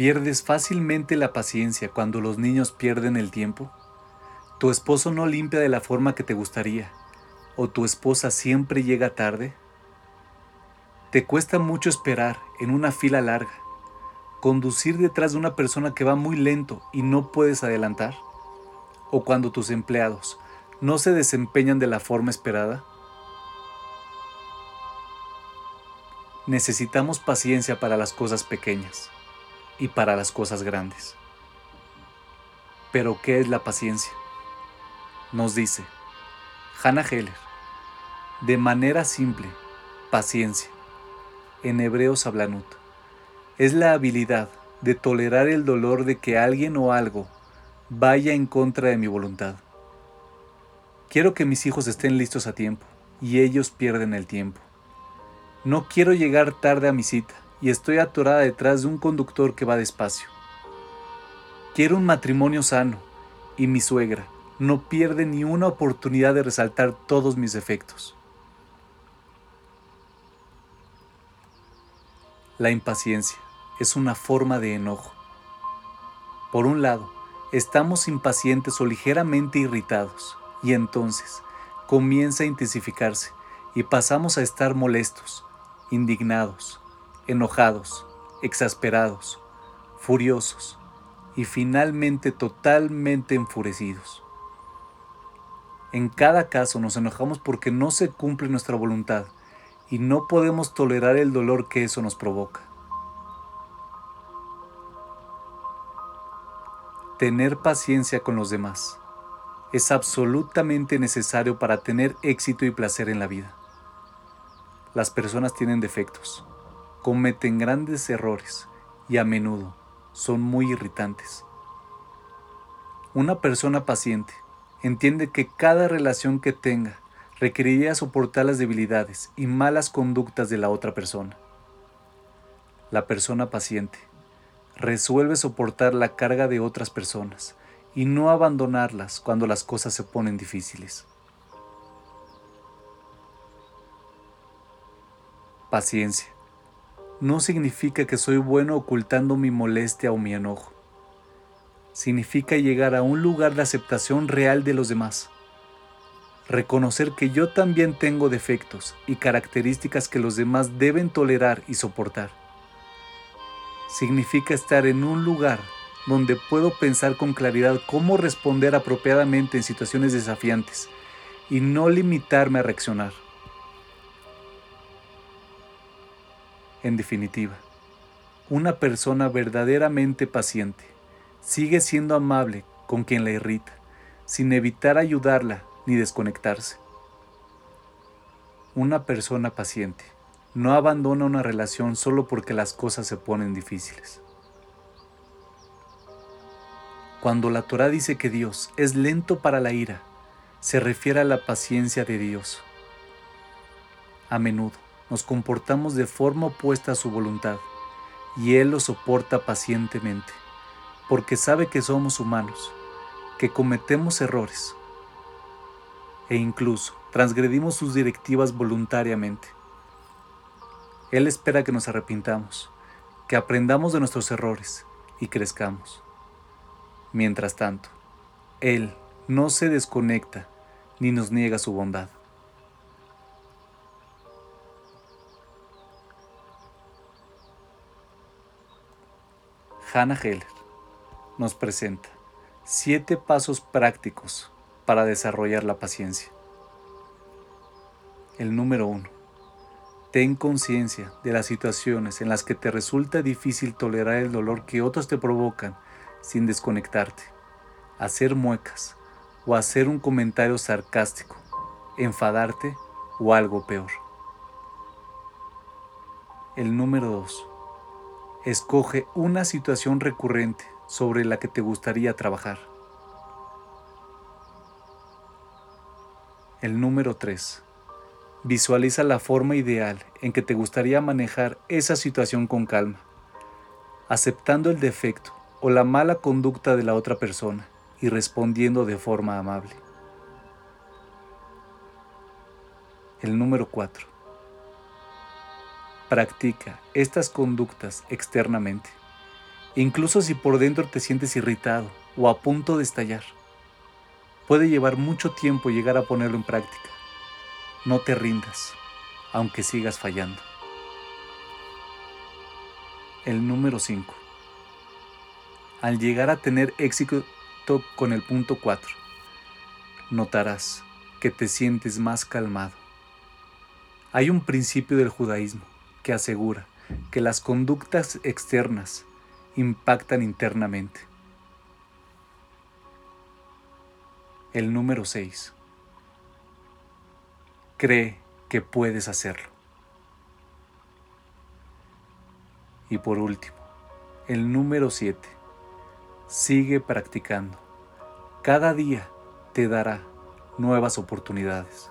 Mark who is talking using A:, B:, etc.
A: ¿Pierdes fácilmente la paciencia cuando los niños pierden el tiempo? ¿Tu esposo no limpia de la forma que te gustaría? ¿O tu esposa siempre llega tarde? ¿Te cuesta mucho esperar en una fila larga? ¿Conducir detrás de una persona que va muy lento y no puedes adelantar? ¿O cuando tus empleados no se desempeñan de la forma esperada? Necesitamos paciencia para las cosas pequeñas y para las cosas grandes. Pero ¿qué es la paciencia? Nos dice Hannah Heller, de manera simple, paciencia, en Hebreos Hablanut, es la habilidad de tolerar el dolor de que alguien o algo vaya en contra de mi voluntad. Quiero que mis hijos estén listos a tiempo y ellos pierden el tiempo. No quiero llegar tarde a mi cita y estoy atorada detrás de un conductor que va despacio. Quiero un matrimonio sano y mi suegra no pierde ni una oportunidad de resaltar todos mis defectos. La impaciencia es una forma de enojo. Por un lado, estamos impacientes o ligeramente irritados y entonces comienza a intensificarse y pasamos a estar molestos, indignados, enojados, exasperados, furiosos y finalmente totalmente enfurecidos. En cada caso nos enojamos porque no se cumple nuestra voluntad y no podemos tolerar el dolor que eso nos provoca. Tener paciencia con los demás es absolutamente necesario para tener éxito y placer en la vida. Las personas tienen defectos, cometen grandes errores y a menudo son muy irritantes. Una persona paciente entiende que cada relación que tenga requeriría soportar las debilidades y malas conductas de la otra persona. La persona paciente resuelve soportar la carga de otras personas y no abandonarlas cuando las cosas se ponen difíciles. Paciencia no significa que soy bueno ocultando mi molestia o mi enojo. Significa llegar a un lugar de aceptación real de los demás. Reconocer que yo también tengo defectos y características que los demás deben tolerar y soportar. Significa estar en un lugar donde puedo pensar con claridad cómo responder apropiadamente en situaciones desafiantes y no limitarme a reaccionar. En definitiva, una persona verdaderamente paciente sigue siendo amable con quien la irrita, sin evitar ayudarla ni desconectarse. Una persona paciente no abandona una relación solo porque las cosas se ponen difíciles. Cuando la Torah dice que Dios es lento para la ira, se refiere a la paciencia de Dios. A menudo, nos comportamos de forma opuesta a su voluntad, y Él lo soporta pacientemente, porque sabe que somos humanos, que cometemos errores, e incluso transgredimos sus directivas voluntariamente. Él espera que nos arrepintamos, que aprendamos de nuestros errores y crezcamos. Mientras tanto, Él no se desconecta ni nos niega su bondad. Hannah Heller nos presenta siete pasos prácticos para desarrollar la paciencia. El número uno. Ten conciencia de las situaciones en las que te resulta difícil tolerar el dolor que otros te provocan sin desconectarte, hacer muecas o hacer un comentario sarcástico, enfadarte o algo peor. El número 2. Escoge una situación recurrente sobre la que te gustaría trabajar. El número 3. Visualiza la forma ideal en que te gustaría manejar esa situación con calma, aceptando el defecto o la mala conducta de la otra persona y respondiendo de forma amable. El número 4. Practica estas conductas externamente incluso si por dentro te sientes irritado o a punto de estallar. Puede llevar mucho tiempo llegar a ponerlo en práctica. No te rindas, aunque sigas fallando. El número 5. Al llegar a tener éxito con el punto 4, notarás que te sientes más calmado. Hay un principio del judaísmo que asegura que las conductas externas impactan internamente. El número 6. Cree que puedes hacerlo. Y por último, el número 7. Sigue practicando. Cada día te dará nuevas oportunidades.